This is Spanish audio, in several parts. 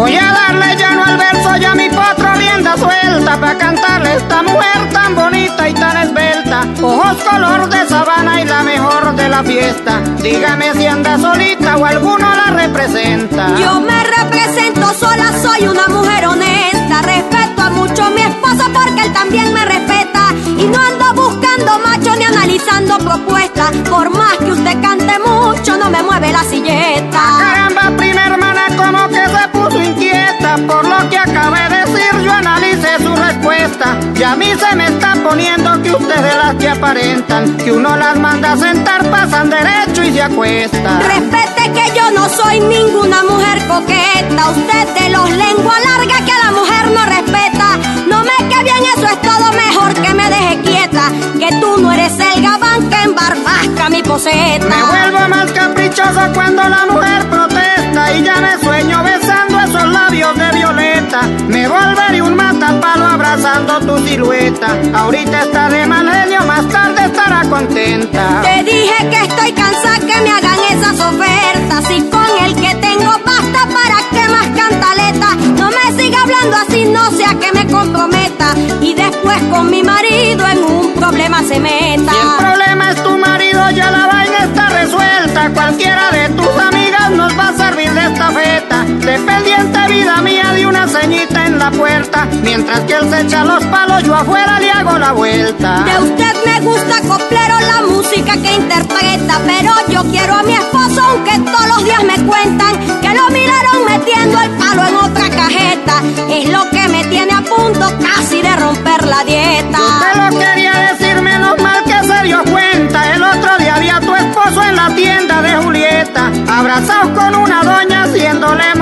Voy a darle llano al verso y a mi potro rienda suelta para cantarle esta mujer tan bonita y tan esbelta. Ojos color de sabana y la mejor de la fiesta. Dígame si anda solita o alguno la representa. Yo me represento sola, soy una mujer honesta. Respeto a mucho a mi esposo porque él también me respeta. Y no ando buscando macho ni analizando propuestas. Por más que usted cante mucho, no me mueve la silleta. Por lo que acabé de decir. Yo analicé su respuesta y a mí se me está poniendo que ustedes las que aparentan, que uno las manda a sentar, pasan derecho y se acuesta. Respete que yo no soy ninguna mujer coqueta. Usted de los lengua larga que a la mujer no respeta. No me que bien, eso es todo mejor que me deje quieta. Que tú no eres el gabán que embarbasca mi poseta. Me vuelvo más caprichoso cuando la mujer abrazando tu silueta. Ahorita está de mal genio, más tarde estará contenta. Te dije que estoy cansada que me hagan esas ofertas. Y con el que tengo basta para que más cantaleta. No me siga hablando así, no sea que me comprometa. Y después con mi marido en un problema se meta. Si el problema es tu marido, ya la vaina está resuelta. Cualquiera de tus amigas nos va a servir de esta feta. Dependiente una ceñita en la puerta. Mientras que él se echa los palos, yo afuera le hago la vuelta. De usted me gusta coplero la música que interpreta, pero yo quiero a mi esposo aunque todos los días me cuentan que lo miraron metiendo el palo en otra cajeta. Es lo que me tiene a punto casi de romper la dieta. Te lo quería decir menos mal que se dio cuenta. El otro día había tu esposo en la tienda de Julieta, abrazados con una doña haciéndole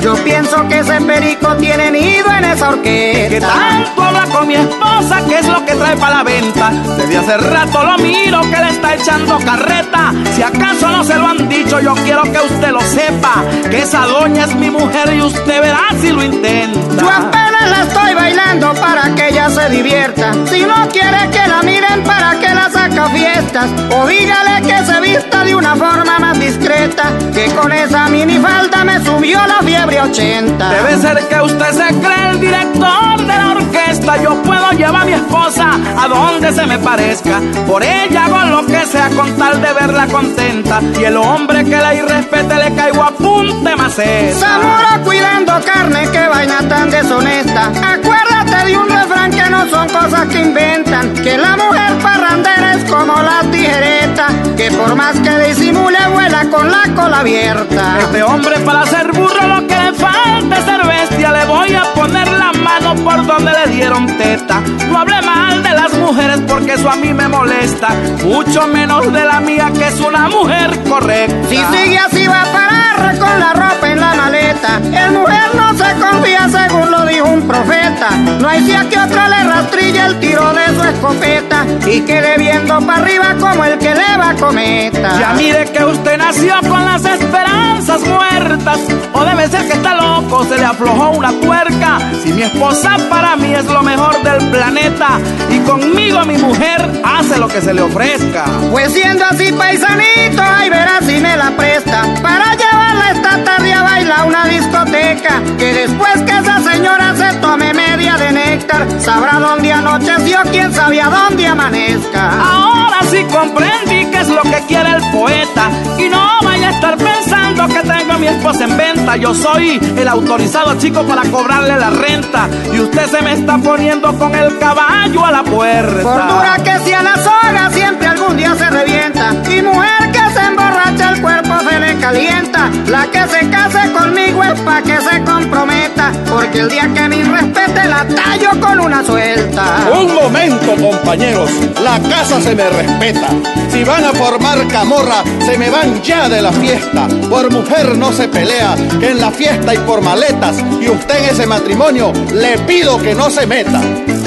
Yo pienso que ese perico tiene nido en esa Que orquesta. tanto habla con mi esposa, que es lo que trae para la venta. Desde hace rato lo miro que le está echando carreta. Si acaso no se lo han dicho, yo quiero que usted lo sepa. Que esa doña es mi mujer y usted verá si lo intenta. Yo la estoy bailando para que ella se divierta. Si no quiere que la miren, para que la saca a fiestas. O dígale que se vista de una forma más discreta. Que con esa minifalda me subió la fiebre 80. Debe ser que usted se cree el director de la orquesta. Yo puedo llevar a mi esposa a donde se me parezca. Por ella hago lo que sea con tal de verla contenta. Y el hombre que la irrespete le caigo a punte maceta. Zamora cuidando carne, que vaina tan deshonesta. Acuérdate de un refrán que no son cosas que inventan. Que la mujer parrandera es como la tijereta. Que por más que disimule, vuela con la cola abierta. Este hombre para ser burro lo que le falta es ser bestia. Le voy a poner la mano por donde le dieron teta. No hable mal de las mujeres porque eso a mí me molesta. Mucho menos de la mía que es una mujer correcta. Si sigue así va a parar con la ropa en la maleta. El mujer no se confía según lo dijo un profeta. No hay día que otro le rastrille el tiro de su escopeta y quede viendo para arriba como el que le va cometa. Ya mire que usted nació con las esperanzas muertas. O debe ser que está loco, se le aflojó una tuerca. Si mi esposa para mí es lo mejor del planeta. Y conmigo mi mujer hace lo que se le ofrezca. Pues siendo así paisanito, ay verás si me la presta para llevarla esta tarde a bailar una discoteca. Que después que esa señora se tome media de néctar, sabrá dónde anocheció, quién sabe a dónde amanezca. Ahora sí comprendí qué es lo que quiere el poeta. Y no vaya a estar pensando que tengo en mi esposa en venta. Yo soy el autorizado chico para cobrarle la renta. Y usted se me está poniendo con el caballo a la puerta. Por dura que sea la soga, siempre algún día se revienta. Y mujer que se emborracha, el cuerpo se le calienta. La que se case conmigo es pa' que se comprometa. Porque el día que me respete, la tallo con una suelta. Un momento, compañeros. La casa se me respeta. Si van a formar camorra, se me van ya de la fiesta. Por mujer no se pelea, que en la fiesta y por maletas. Y usted en ese matrimonio, le pido que no se meta.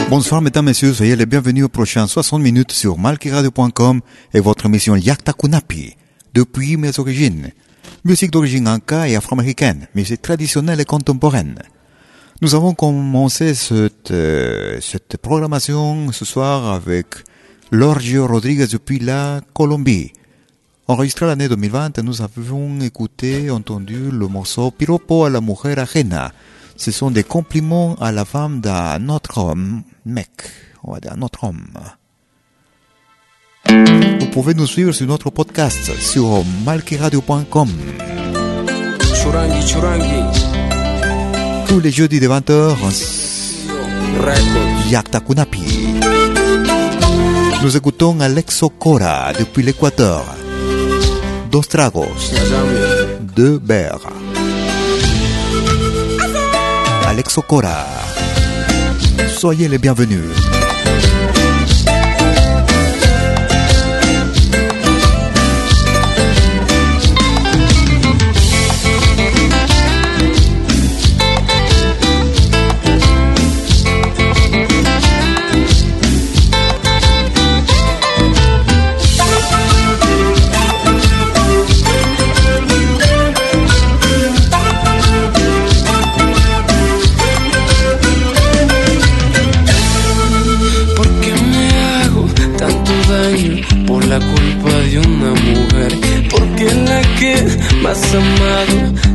Bonsoir mesdames, messieurs, soyez les bienvenus aux prochains 60 minutes sur malkiradio.com et votre émission Yakta Kunapi, depuis mes origines. Musique d'origine inca et afro-américaine, musique traditionnelle et contemporaine. Nous avons commencé cette, euh, cette programmation ce soir avec Lorgio Rodriguez depuis la Colombie. Enregistré l'année 2020, nous avons écouté, entendu le morceau Piropo a la mujer ajena. Ce sont des compliments à la femme d'un autre homme, mec, on va dire un autre homme. Vous pouvez nous suivre sur notre podcast sur malkiradio.com Churangi, churangi, tous les jeudis de 20h records. Yakta Kunapi. Nous écoutons Alexo Cora depuis l'Équateur. Dos tragos, deux verres. Alexo Cora. Soyez les bienvenus.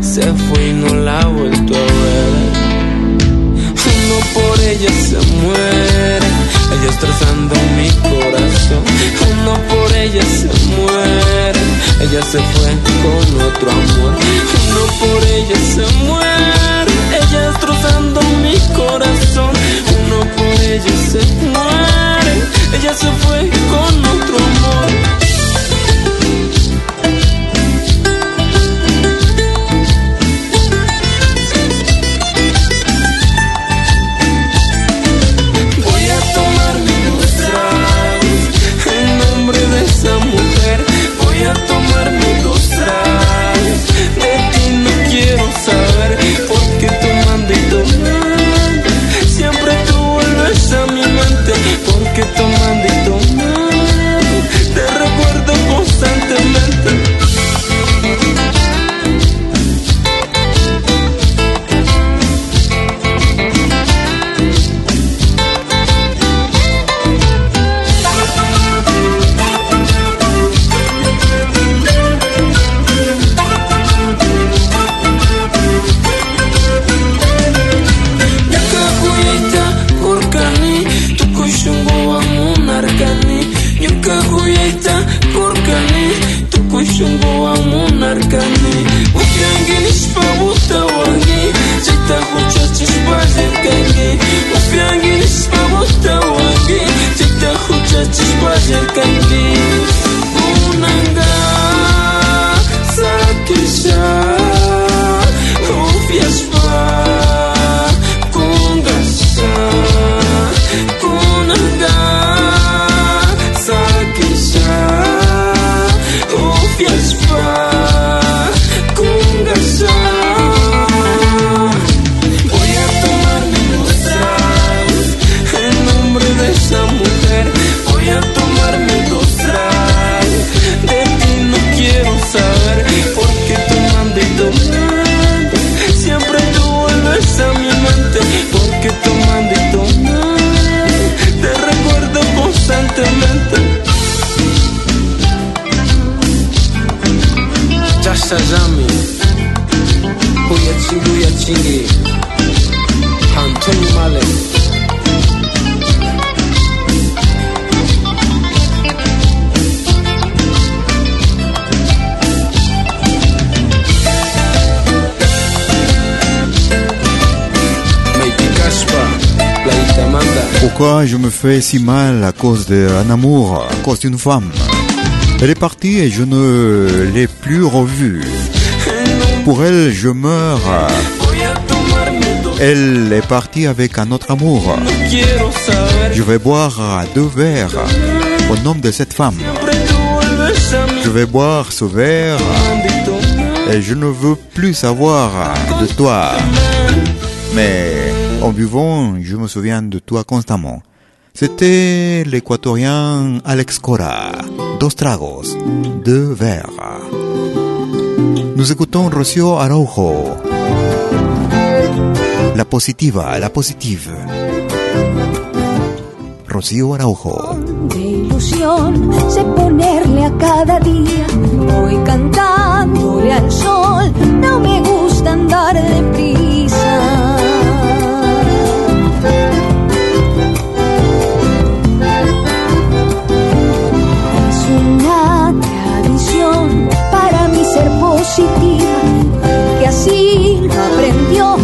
Se fue y no la ha vuelto a ver. Uno por ella se muere, ella destrozando mi corazón. Uno por ella se muere, ella se fue con otro amor. Uno por ella se muere, ella destrozando mi corazón. Uno por ella se muere, ella se fue con otro amor. Pourquoi je me fais si mal à cause d'un amour, à cause d'une femme? Elle est partie et je ne l'ai plus revue. Pour elle, je meurs. Elle est partie avec un autre amour. Je vais boire deux verres au nom de cette femme. Je vais boire ce verre et je ne veux plus savoir de toi. Mais en buvant, je me souviens de toi constamment. C'était l'équatorien Alex Cora. Dos tragos, deux verres. Nous écoutons Rocío Araujo. La positiva, la positive. Rocío Araujo. De ilusión sé ponerle a cada día. Voy cantándole al sol. No me gusta andar deprisa. Ser positiva. Que así lo aprendió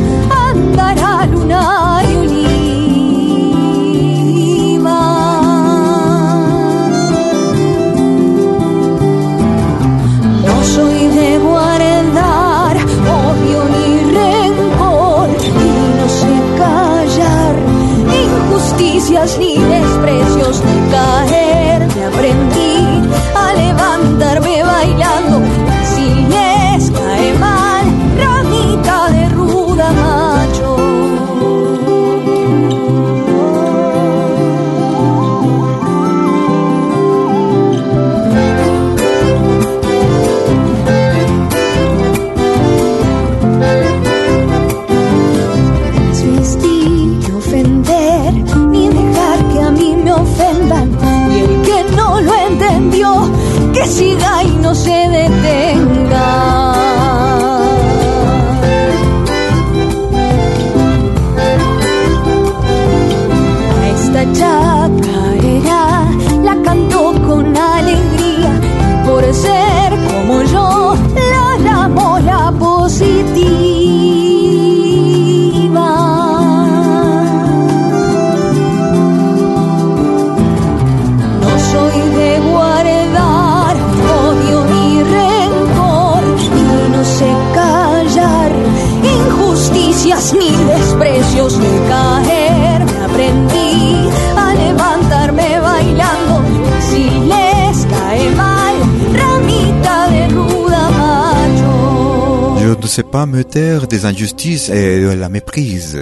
pas me taire des injustices et de la méprise.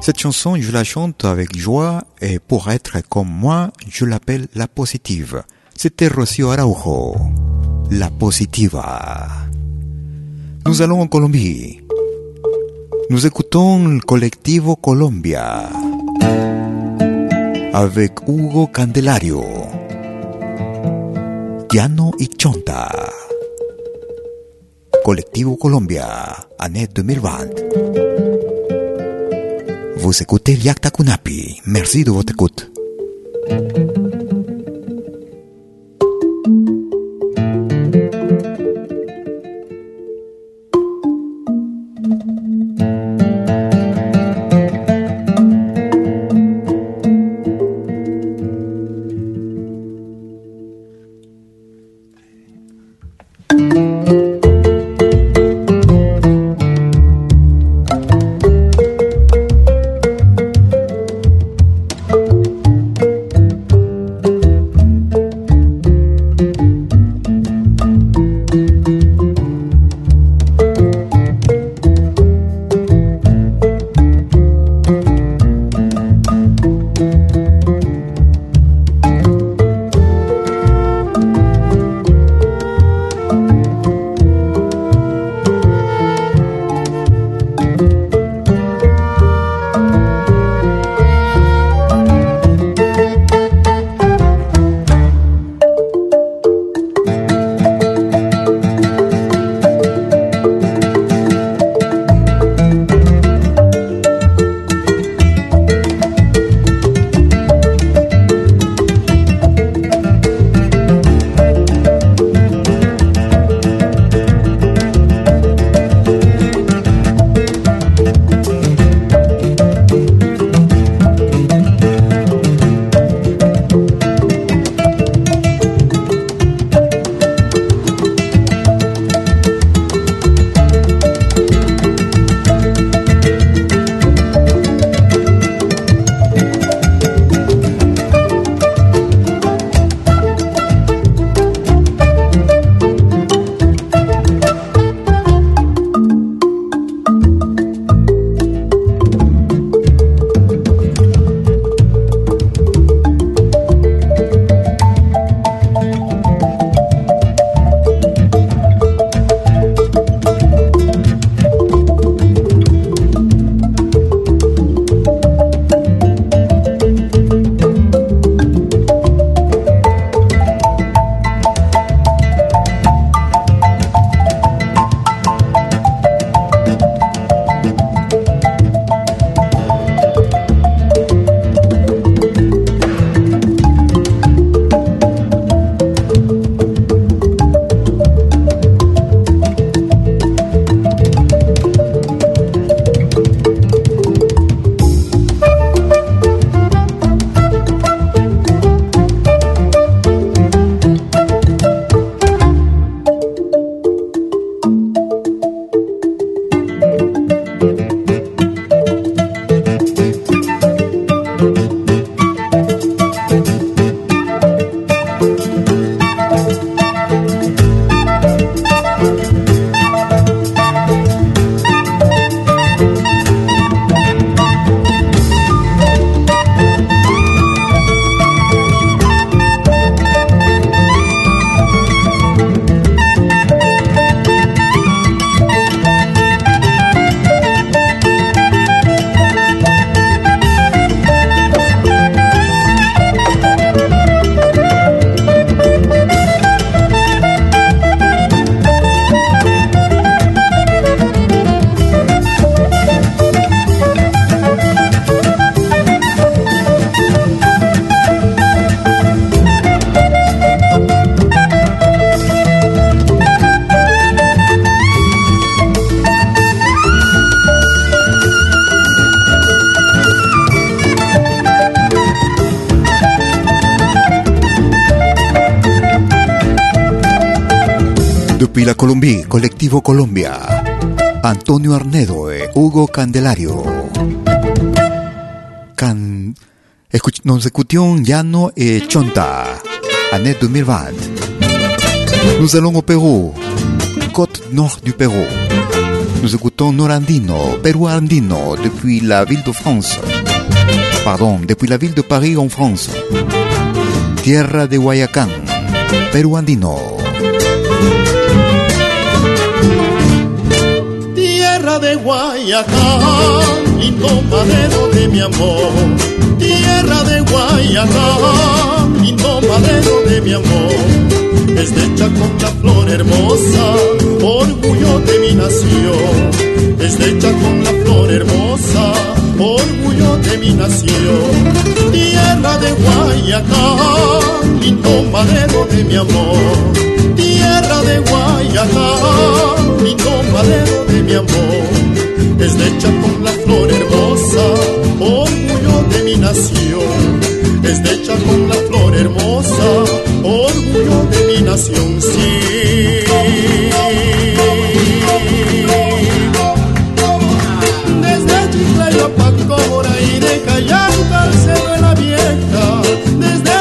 Cette chanson, je la chante avec joie et pour être comme moi, je l'appelle la positive. C'était Rocío Araujo. La positiva. Nous allons en Colombie. Nous écoutons le Collectivo Colombia avec Hugo Candelario. Piano y Chonta. Collectivo Colombia, année 2020. Vous écoutez Yakta Kunapi. Merci de votre écoute. Depuis la Colombie, Colectivo Colombia. Antonio Arnedo et Hugo Candelario. Can... Écoutions Llano et Chonta, année 2020. Nous allons au Pérou, côte nord du Pérou. Nous écoutons Norandino, Pérou Andino, depuis la ville de France. Pardon, depuis la ville de Paris en France. Tierra de Guayacán, Perú Andino. De Guayacán, lindo madero de mi amor. Tierra de Guayacán, lindo madero de mi amor. Es hecha con la flor hermosa, orgullo de mi nación. Es hecha con la flor hermosa, orgullo de mi nación. Tierra de Guayacán, lindo madero de mi amor. Tierra de Guayacán, lindo madero de mi amor. Nación. Es hecha con la flor hermosa, orgullo de mi nación, sí. Desde Pacora y de Callanca al Cerro de la Vieja. Desde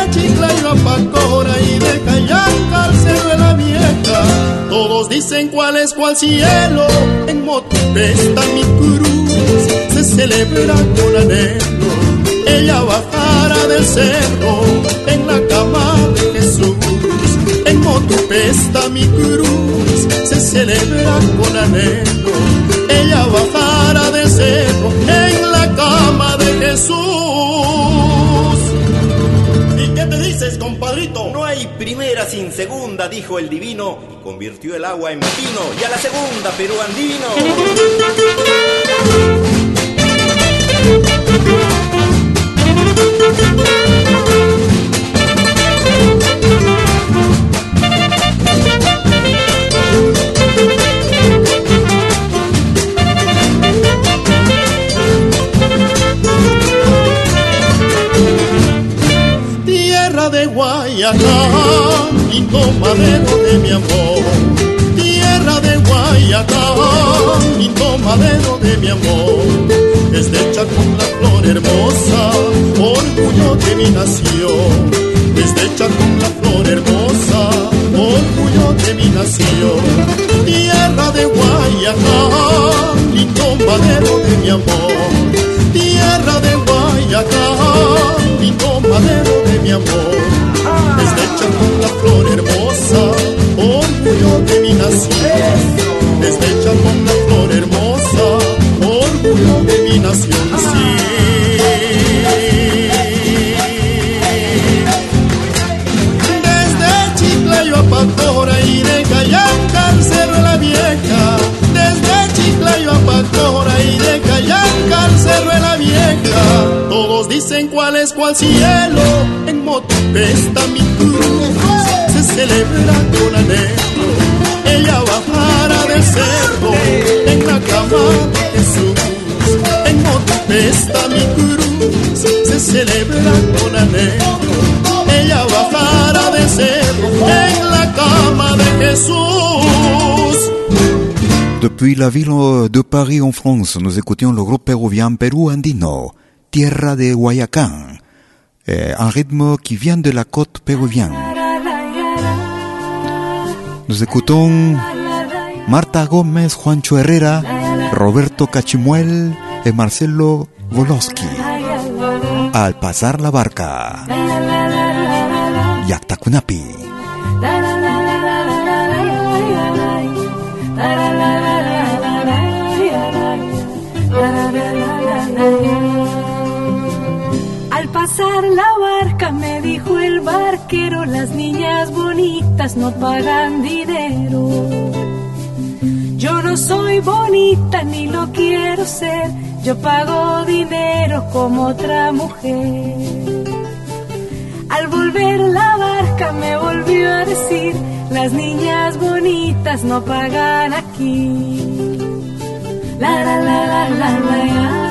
Pacora y de Callanca al Cerro de la Vieja. Todos dicen cuál es cuál cielo. En Motupe está mi cruz. Se celebra con anhelo. Ella bajará del cerro en la cama de Jesús. En Motupe está mi cruz. Se celebra con anhelo ella bajara del cerro en la cama de Jesús. ¿Y qué te dices, compadrito? No hay primera sin segunda, dijo el divino, y convirtió el agua en vino. Y a la segunda, Perú andino. Tierra de Guayacán, lindo madero de mi amor. De Guayacán, lindo madero de mi amor. Es hecha con la flor hermosa, orgullo de mi nación. Es hecha con la flor hermosa, orgullo de mi nación. Tierra de Guayacán, lindo madero de mi amor. Tierra de Guayacán, lindo madero de mi amor. Es hecha con la flor hermosa, orgullo de mi nación. Es hecha con la flor hermosa, orgullo de mi nación. Sí. Dicen cuál es cuál cielo. En Motupe está mi cruz. Se celebra con anhelo. Ella bajará del cerro en la cama de Jesús. En Motupe está mi cruz. Se celebra con anhelo. Ella bajará del cerro en la cama de Jesús. Depuis la ville de Paris en France, nous écoutions le groupe péruvien Perú Andino, Tierra de Guayacán, eh, un rythme qui vient de la côte péruvienne. Nous écoutons Marta Gómez, Juancho Herrera, Roberto Cachimuel et Marcelo Volosky. Al pasar la barca, Yaktakunapi. Pasar la barca me dijo el barquero, las niñas bonitas no pagan dinero. Yo no soy bonita ni lo quiero ser, yo pago dinero como otra mujer. Al volver la barca me volvió a decir, las niñas bonitas no pagan aquí. La la la la la la. La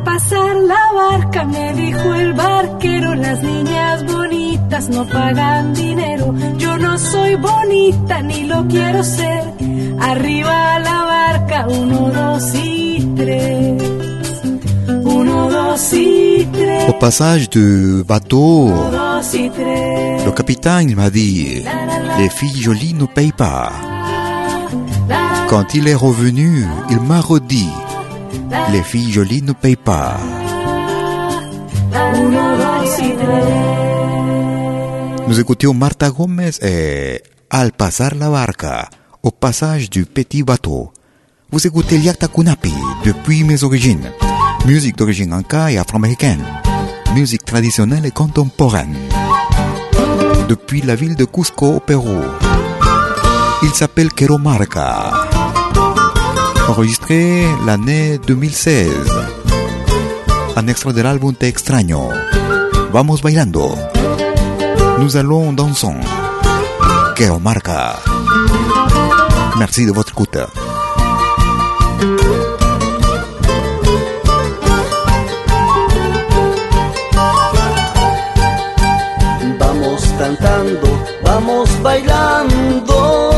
Al pasar la barca me dijo el barquero, las niñas bonitas no pagan dinero. Yo no soy bonita ni lo quiero ser. Arriba la barca, uno, dos y tres. Uno, dos y tres. Au passage du bateau, Uno, dos y tres. le capitaine m'a dit Les filles jolies ne payent pas. Quand il est revenu, il m'a redit Les filles jolies ne payent pas. Nous écoutions Marta Gomez et Al pasar la barca, au passage du petit bateau. Vous écoutez Liakta Kunapi depuis mes origines. Musique d'origine anka et afro-américaine. Musique traditionnelle et contemporaine. Depuis la ville de Cusco au Pérou. Il s'appelle Quero Marca. Enregistré l'année 2016. Un extrait de l'album Te Extraño. Vamos bailando. Nous allons dansons. Quero Marca. Merci de votre écoute. Vamos cantando, vamos bailando.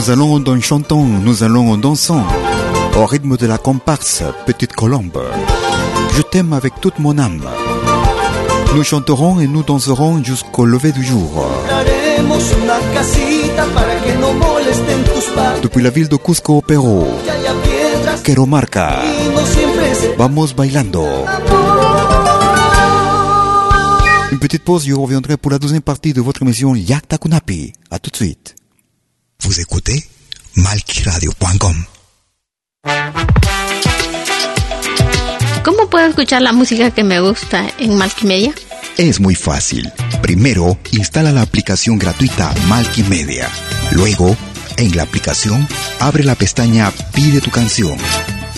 Nous allons en chantant, nous allons en dansant, au rythme de la comparse Petite Colombe. Je t'aime avec toute mon âme. Nous chanterons et nous danserons jusqu'au lever du jour. Depuis la ville de Cusco au piedras Quero Marca. Vamos bailando. Une petite pause, je reviendrai pour la deuxième partie de votre émission Yakta Kunapi. À tout de suite. Vous écoutez malquiradio.com. ¿Cómo puedo escuchar la música que me gusta en Multimedia? Es muy fácil. Primero, instala la aplicación gratuita Media. Luego, en la aplicación, abre la pestaña Pide tu canción.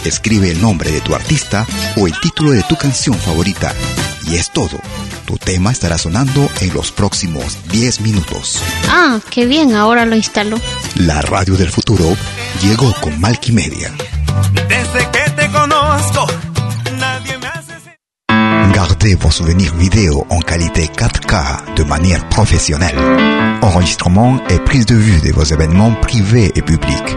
Escribe el nombre de tu artista o el título de tu canción favorita. Y es todo. Tu tema estará sonando en los próximos 10 minutos. Ah, qué bien, ahora lo instalo. La radio del futuro llegó con Media. Desde que te conozco, nadie me hace... Gardez vos souvenirs vidéo en qualité 4K de manière professionnelle. Enregistrement et prise de vue de vos événements privés et publics.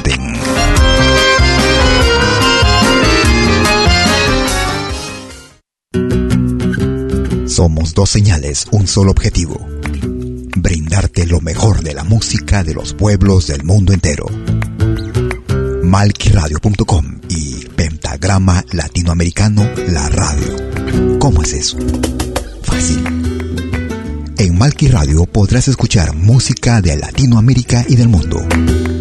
Somos dos señales, un solo objetivo. Brindarte lo mejor de la música de los pueblos del mundo entero. Malquiradio.com y Pentagrama Latinoamericano La Radio. ¿Cómo es eso? Fácil. En Malki Radio podrás escuchar música de Latinoamérica y del mundo.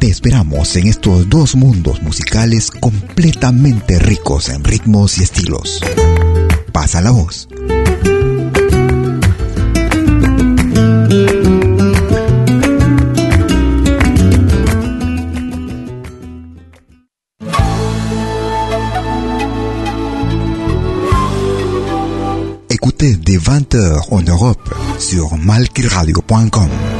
Te esperamos en estos dos mundos musicales completamente ricos en ritmos y estilos. Pasa la voz. Écoutez dès 20h en Europe sur malkiradio.com.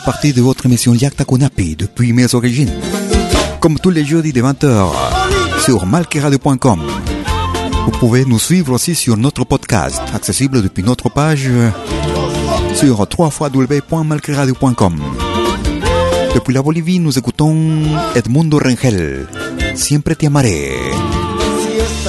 Partie de votre émission Yakta Kunapi depuis mes origines. Comme tous les jeudis de 20h sur malkiradio.com. Vous pouvez nous suivre aussi sur notre podcast, accessible depuis notre page sur www.malcriradio.com. Depuis la Bolivie, nous écoutons Edmundo Rengel. Siempre te amaré.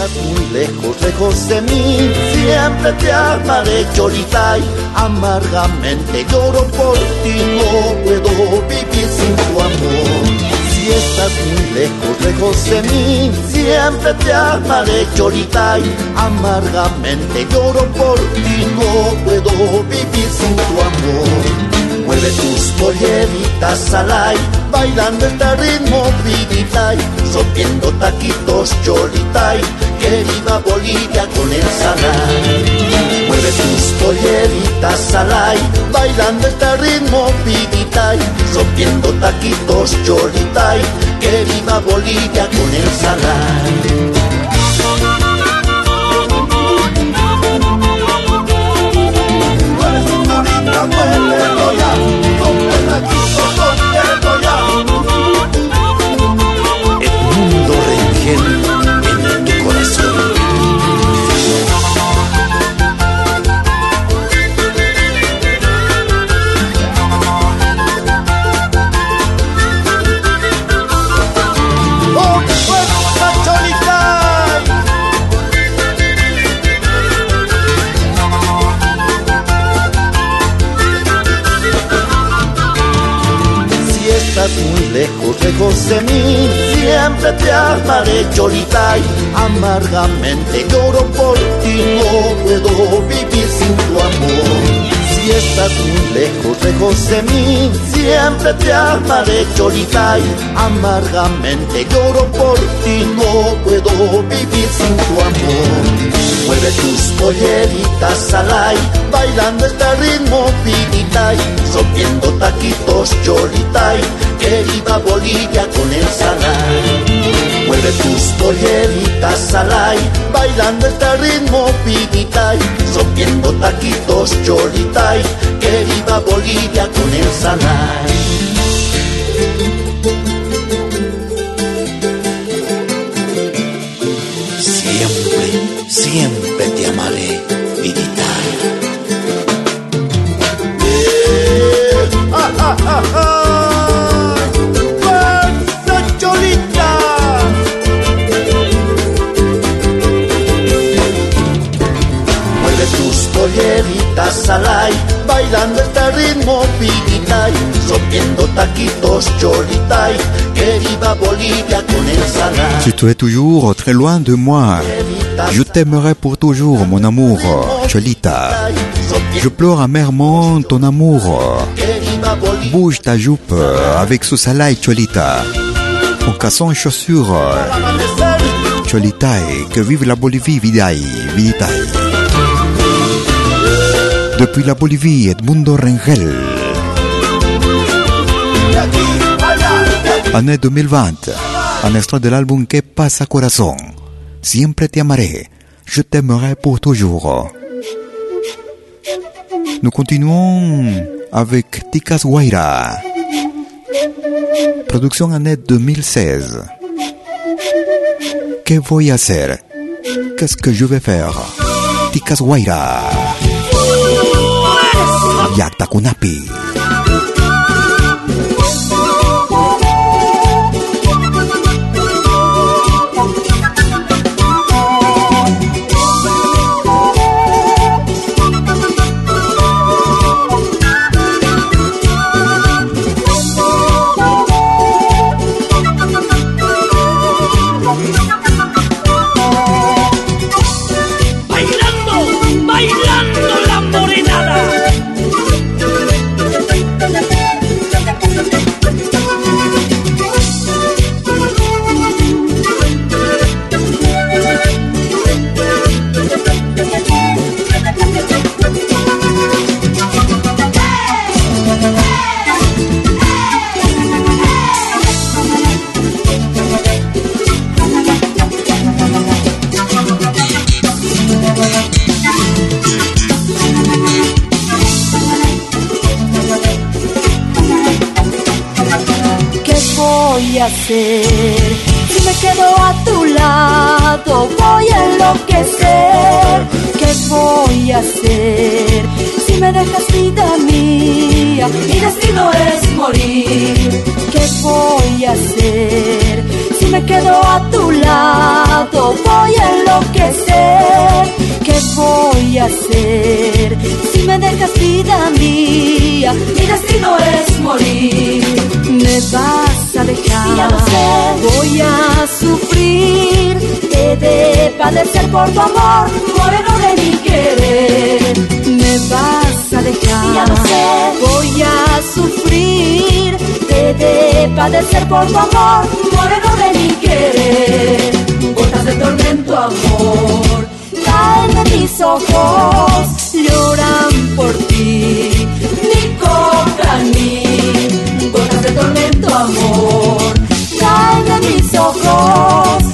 Si estás muy lejos, lejos de mí, siempre te amaré, Cholitay. Amargamente lloro por ti, no puedo vivir sin tu amor. Si estás muy lejos, lejos de mí, siempre te amaré, Cholitay. Amargamente lloro por ti, no puedo vivir sin tu amor. Mueve tus polleritas al bailando este ritmo piditay, rompiendo taquitos cholitay, que viva Bolivia con el salay. Mueve tus polleritas al bailando este ritmo piditay, rompiendo taquitos cholitay, que viva Bolivia con el salay. Lejos, de mí, siempre te amaré, Cholita, y amargamente lloro por ti, no puedo vivir sin tu amor. Si estás muy lejos, lejos de mí, siempre te amaré, Cholita, y amargamente lloro por ti, no puedo vivir sin tu amor. Mueve tus polleritas al aire, bailando este ritmo piditay, rompiendo taquitos cholitay, que viva Bolivia con el salay. Mueve tus polleritas al bailando este ritmo piditay, rompiendo taquitos cholitay, que viva Bolivia con el salay. Siempre, siempre te amaré, vidita. ¡Ah, ah, ah, ah! Si tu es toujours très loin de moi, je t'aimerai pour toujours, mon amour, Cholita. Je pleure amèrement ton amour. Bouge ta jupe avec ce salaï, Cholita. En cassant les chaussures, Cholita, que vive la Bolivie, Vidaï, Vidaï. Depuis la Bolivie, Edmundo Rengel. Année 2020, un extrait de l'album Que pasa corazón. Siempre te amaré, je t'aimerai pour toujours. Nous continuons avec Ticas Guaira. Production année 2016. Que voy a hacer? Qu'est-ce que je vais faire? Ticas Guaira. jak tak una pi. Hacer? Si me quedo a tu lado, voy a enloquecer. ¿Qué voy a hacer? Si me dejas vida mía, mi destino es morir. ¿Qué voy a hacer? Si me quedo a tu lado, voy a enloquecer. ¿Qué voy a hacer? Si me dejas vida mía, mi destino es morir. Me vas dejar, ya lo sé, voy a sufrir. He de padecer por tu amor, moreno de mi querer. Me vas a dejar, ya lo sé, voy a sufrir. He de padecer por tu amor, moreno de mi querer. Gotas de tormento, amor caen de mis ojos, lloran por ti, mi coca, tormento, amor, caen de mis ojos,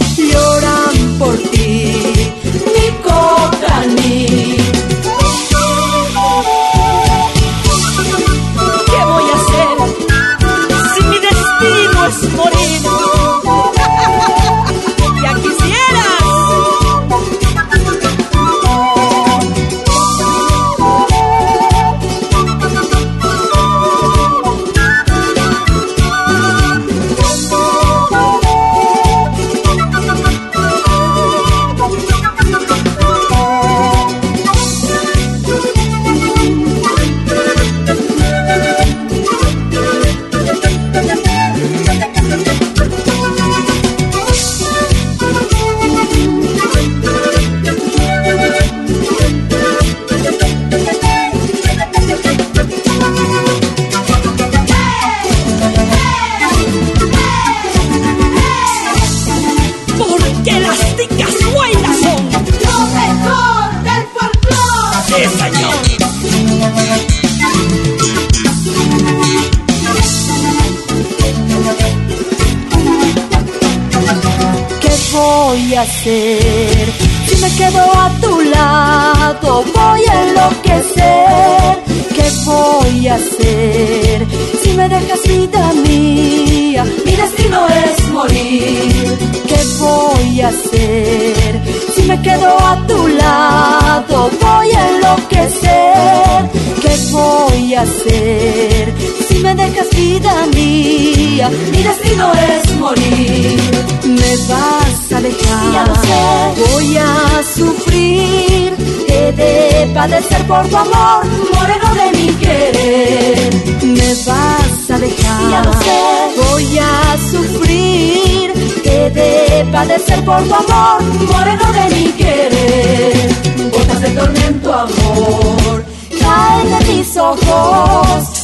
Si me quedo a tu lado, voy a enloquecer. ¿Qué voy a hacer? Si me dejas vida mía, mi destino es morir. ¿Qué voy a hacer? Si me quedo a tu lado, voy a enloquecer. ¿Qué voy a hacer? Me dejas vida mía, mi destino es morir. Me vas a dejar, ya lo sé. voy a sufrir. He de padecer por tu amor, moreno de mi querer. Me vas a dejar, ya lo sé. voy a sufrir. He de padecer por tu amor, moreno de mi querer. Gotas de tormento, amor, caen de mis ojos,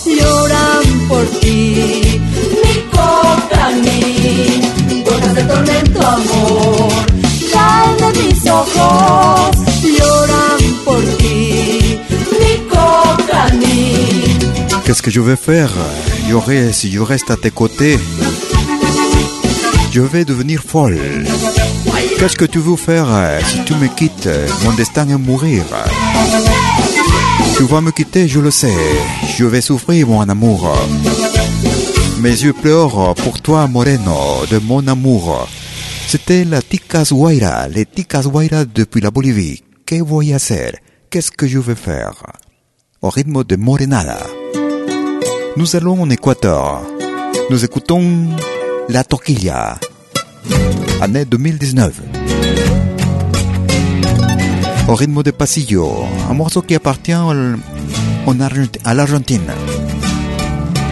de mis Qu'est-ce que je vais faire? Yoré, si je reste à tes côtés, je vais devenir folle. Qu'est-ce que tu veux faire si tu me quittes? Mon destin est mourir. Tu vas me quitter, je le sais. Je vais souffrir, mon amour. Mes yeux pleurent pour toi, Moreno, de mon amour. C'était la Ticas Guaira, les Ticas Guaira depuis la Bolivie. Que voy a hacer? Qu'est-ce que je vais faire? Au rythme de Morenada. Nous allons en Équateur. Nous écoutons La Toquilla, année 2019. Au rythme de Pasillo, un morceau qui appartient al- en Argent- à l'Argentine.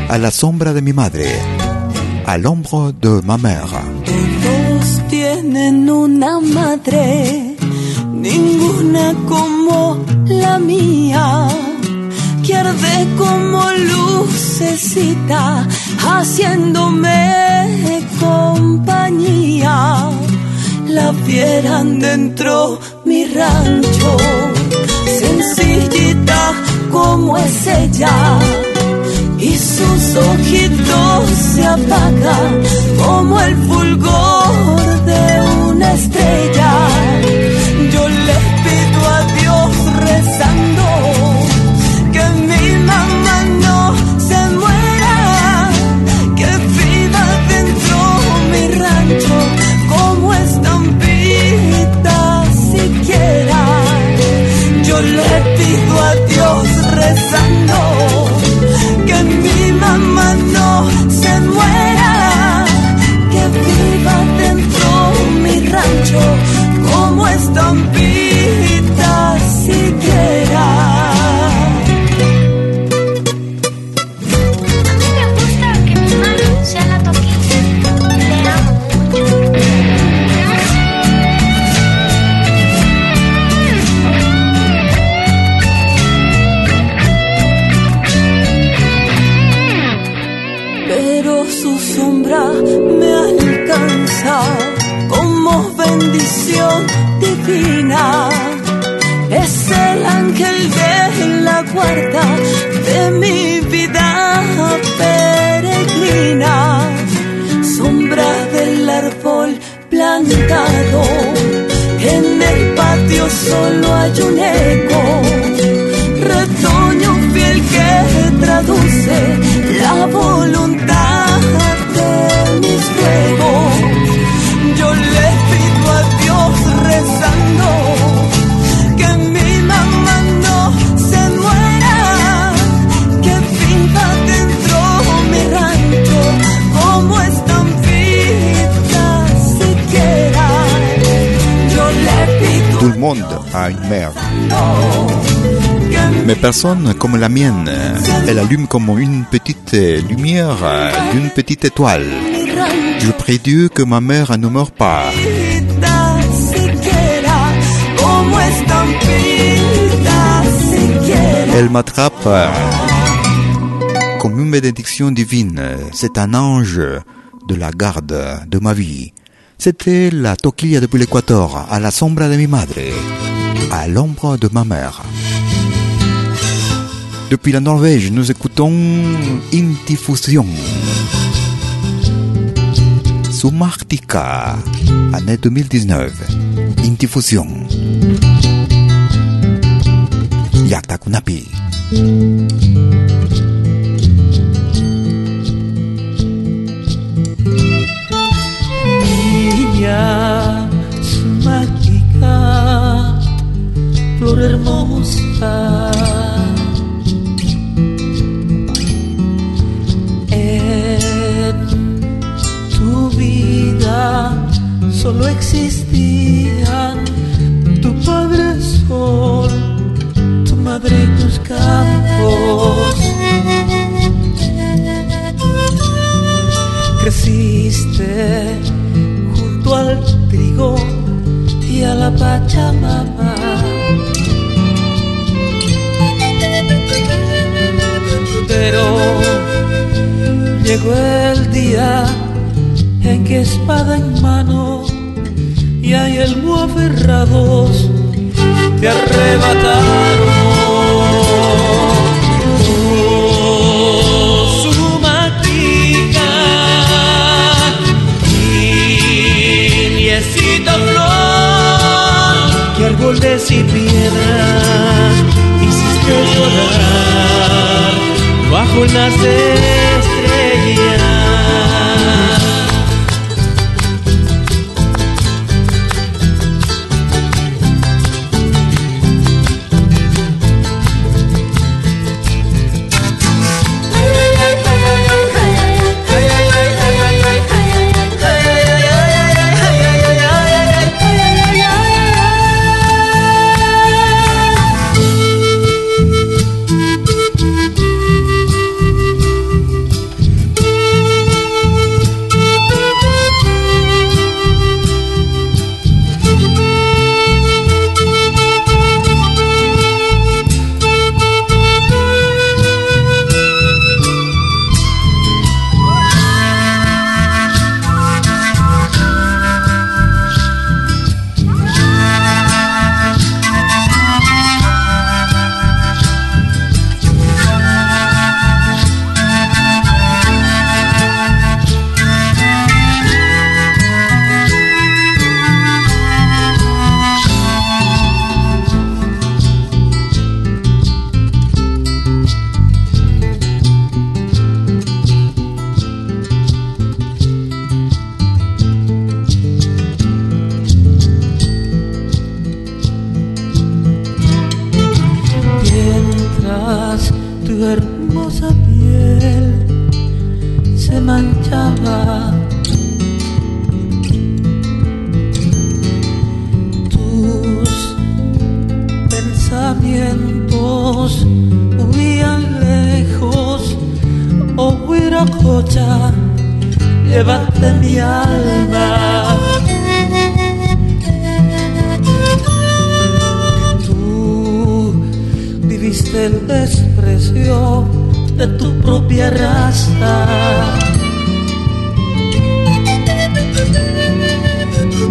A la sombra de mi madre, à l'ombre de ma mère. Todos tienen una madre, ninguna como la mía, que como lucecita, haciéndome compañía. La vieran dentro mi rancho, sencillita como es ella y sus ojitos se apagan como el fulgor de una estrella. Guarda de mi vida peregrina, sombra del árbol plantado. En el patio solo hay un eco retoño fiel que traduce la voluntad a une mère. Mais personne comme la mienne, elle allume comme une petite lumière d'une petite étoile. Je prie Dieu que ma mère ne meure pas. Elle m'attrape euh, comme une bénédiction divine. C'est un ange de la garde de ma vie. C'était la toquilla depuis l'Équateur, à la sombra de mi madre, à l'ombre de ma mère. Depuis la Norvège, nous écoutons Intifusion. Sumartica, année 2019. In diffusion. Yakta flor hermosa. En tu vida solo existían tu padre sol, tu madre y tus campos. Creciste junto al trigo y a la pachamama. Pero llegó el día en que espada en mano y hay el aferrados te arrebataron. Bajo las hermosa piel se manchaba. Tus pensamientos huían lejos, oh Huiracocha, llévate mi alma. Tú viviste el desprecio de tu propia raza.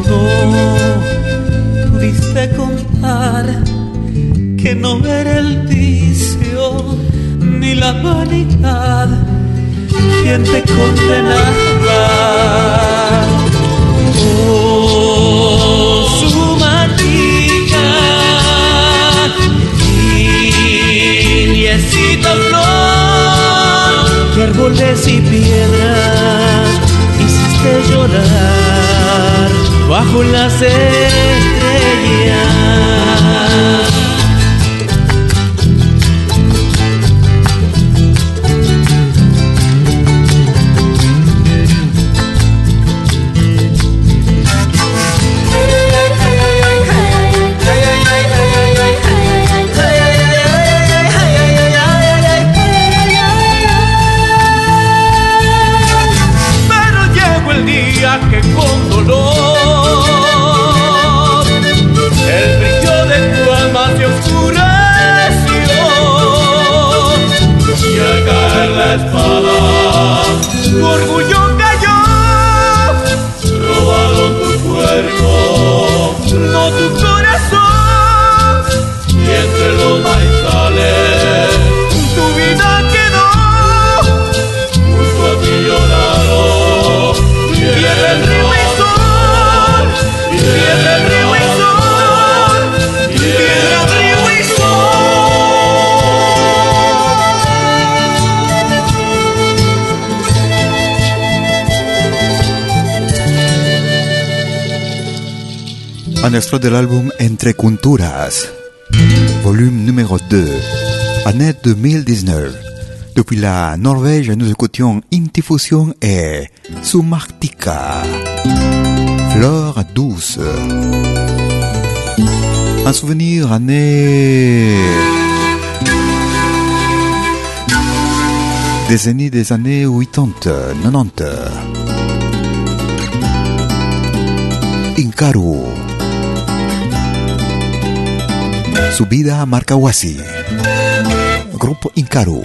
No pudiste contar que no era el vicio ni la vanidad quien te condenaba. Oh, árboles y piedras hiciste llorar bajo las estrellas. Un de l'album Entre Culturas, volume numéro 2, année 2019. Depuis la Norvège, nous écoutions Intifusion et Sumartika, Fleur douce. Un souvenir année... Décennie des années 80, 90. Incaru. Subida a Marcahuasi. Grupo Incaru.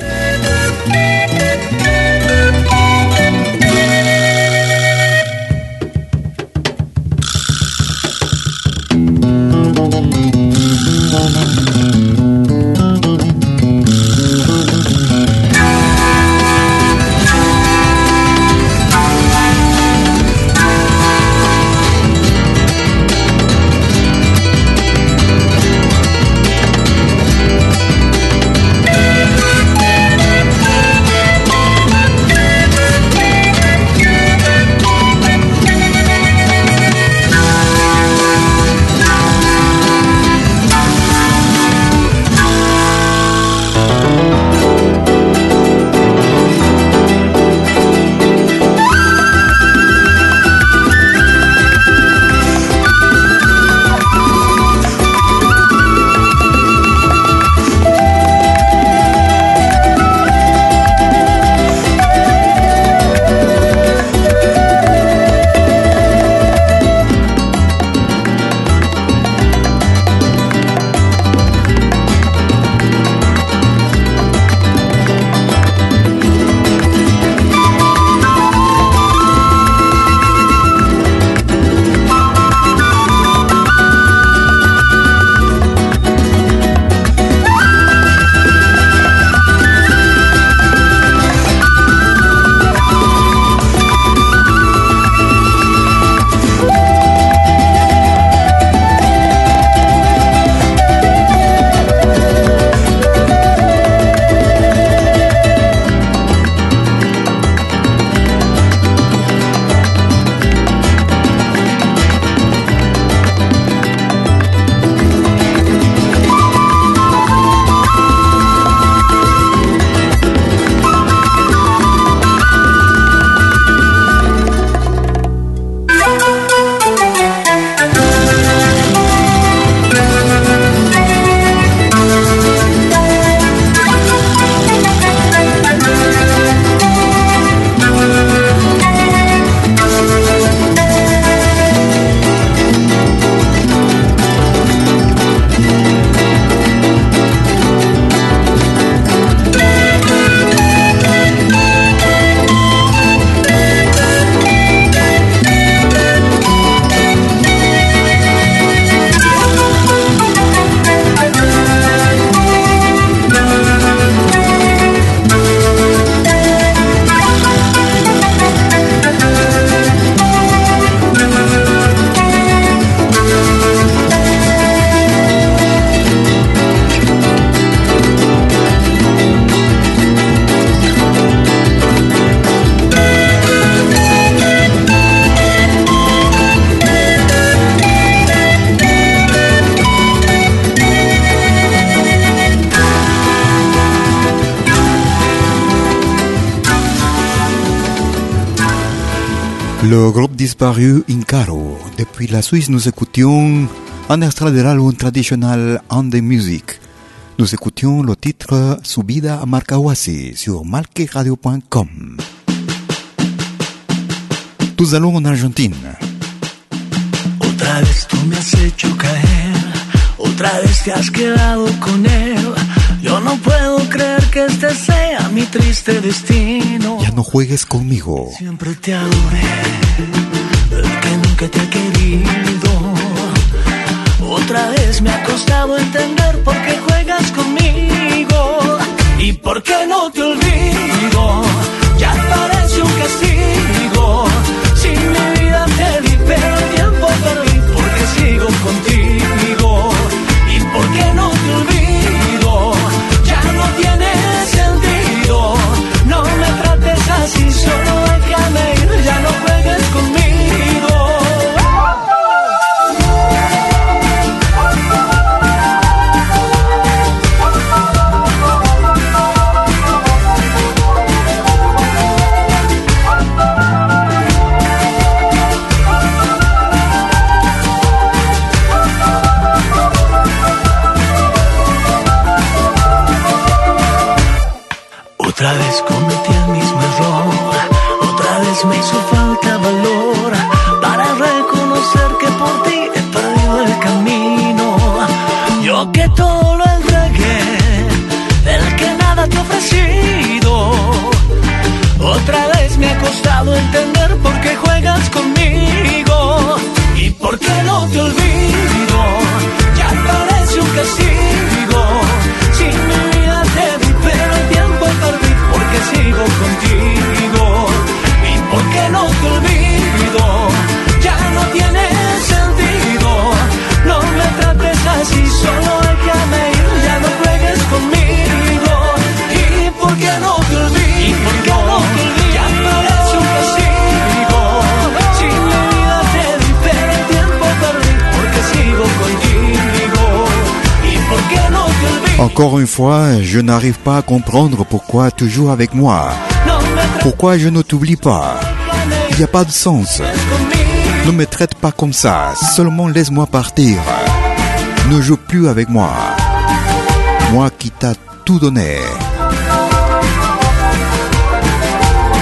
Le groupe disparu Incaro. Depuis la Suisse, nous écoutions un extrait de l'album traditionnel Ande Music. Nous écoutions le titre Subida a Marcahuasi sur malqueradio.com. Nous allons en Argentine. Otra vez tú me has hecho caer, otra vez te has quedado con él. Yo no puedo creer que este sea mi triste destino. Ya no juegues conmigo. Siempre te adoré, el que nunca te ha querido. Otra vez me ha costado entender por qué juegas conmigo y por qué no te olvido. Ya parece un castigo. Si mi vida te di, Otra vez cometí el mismo error, otra vez me hizo falta valor para reconocer que por ti he perdido el camino. Yo que todo lo entregué, el que nada te he ofrecido. Otra vez me ha costado entender por qué juegas conmigo y por qué no te olvido. Encore une fois, je n'arrive pas à comprendre pourquoi tu joues avec moi. Pourquoi je ne t'oublie pas? Il n'y a pas de sens. Ne me traite pas comme ça. Seulement laisse-moi partir. Ne joue plus avec moi. Moi qui t'a tout donné.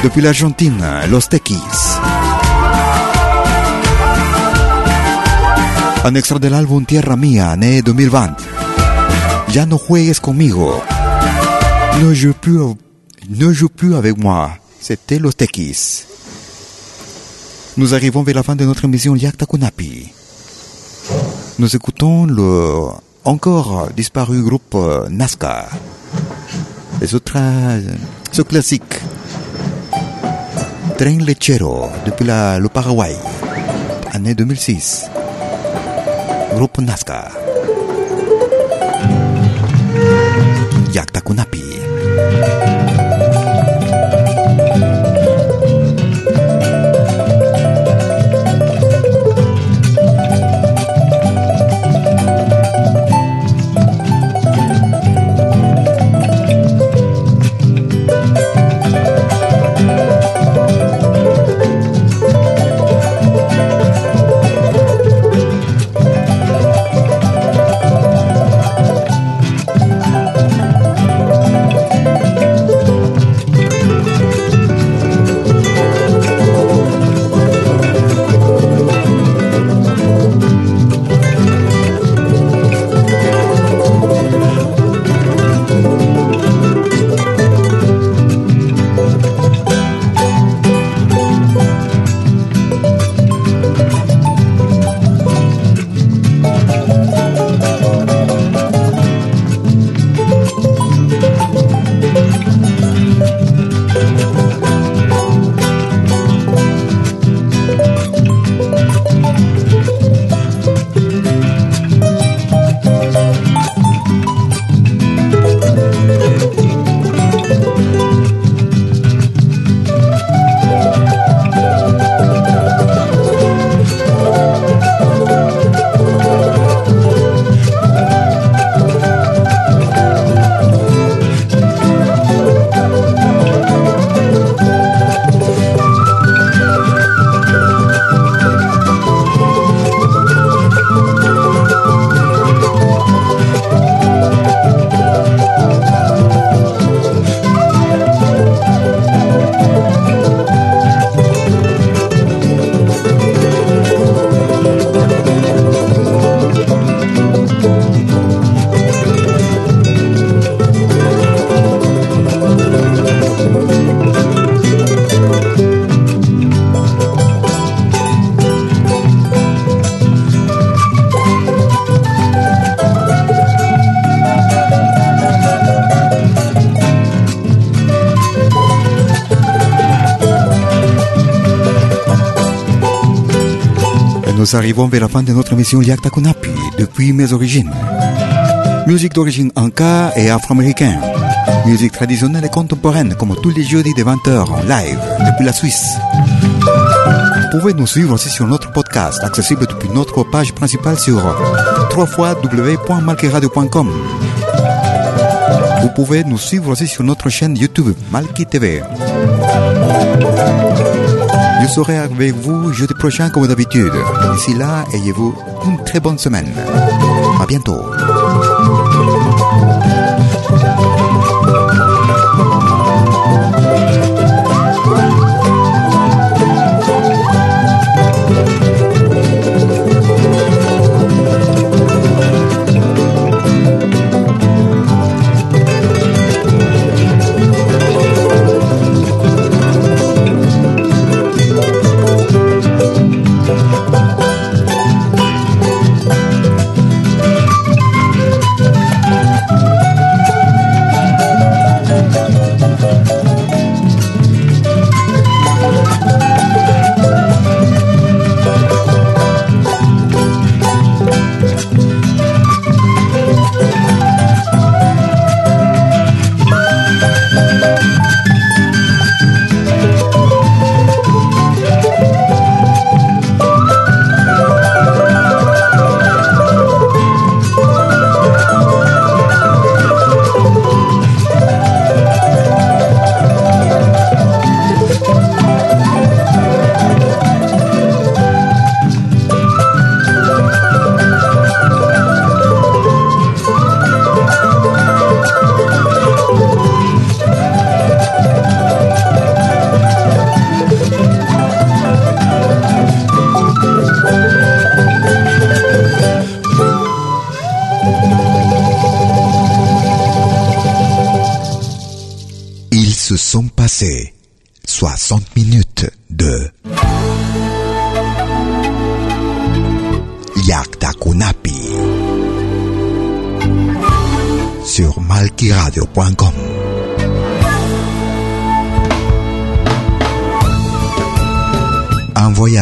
Depuis l'Argentine, Los Tequis. Un extra del álbum Tierra Mía, né 2020. Ya no juegues conmigo. Ne joue plus, avec moi. C'était Los Tequis. Nous arrivons vers la fin de notre émission Liakta Kunapi. Nous écoutons le encore disparu groupe euh, Nazca. Et ce, ce classique. Tren Lechero depuis le Paraguay. Année 2006. Groupe Nazca. Cunapi. Nous arrivons vers la fin de notre émission Yakta Kunapi, depuis mes origines. Musique d'origine anka et afro-américaine. Musique traditionnelle et contemporaine, comme tous les jeudis de 20h en live, depuis la Suisse. Vous pouvez nous suivre aussi sur notre podcast, accessible depuis notre page principale sur www.malkiradio.com. Vous pouvez nous suivre aussi sur notre chaîne YouTube, Malki TV. Je serai avec vous jeudi prochain comme d'habitude. D'ici là, ayez-vous une très bonne semaine. À bientôt.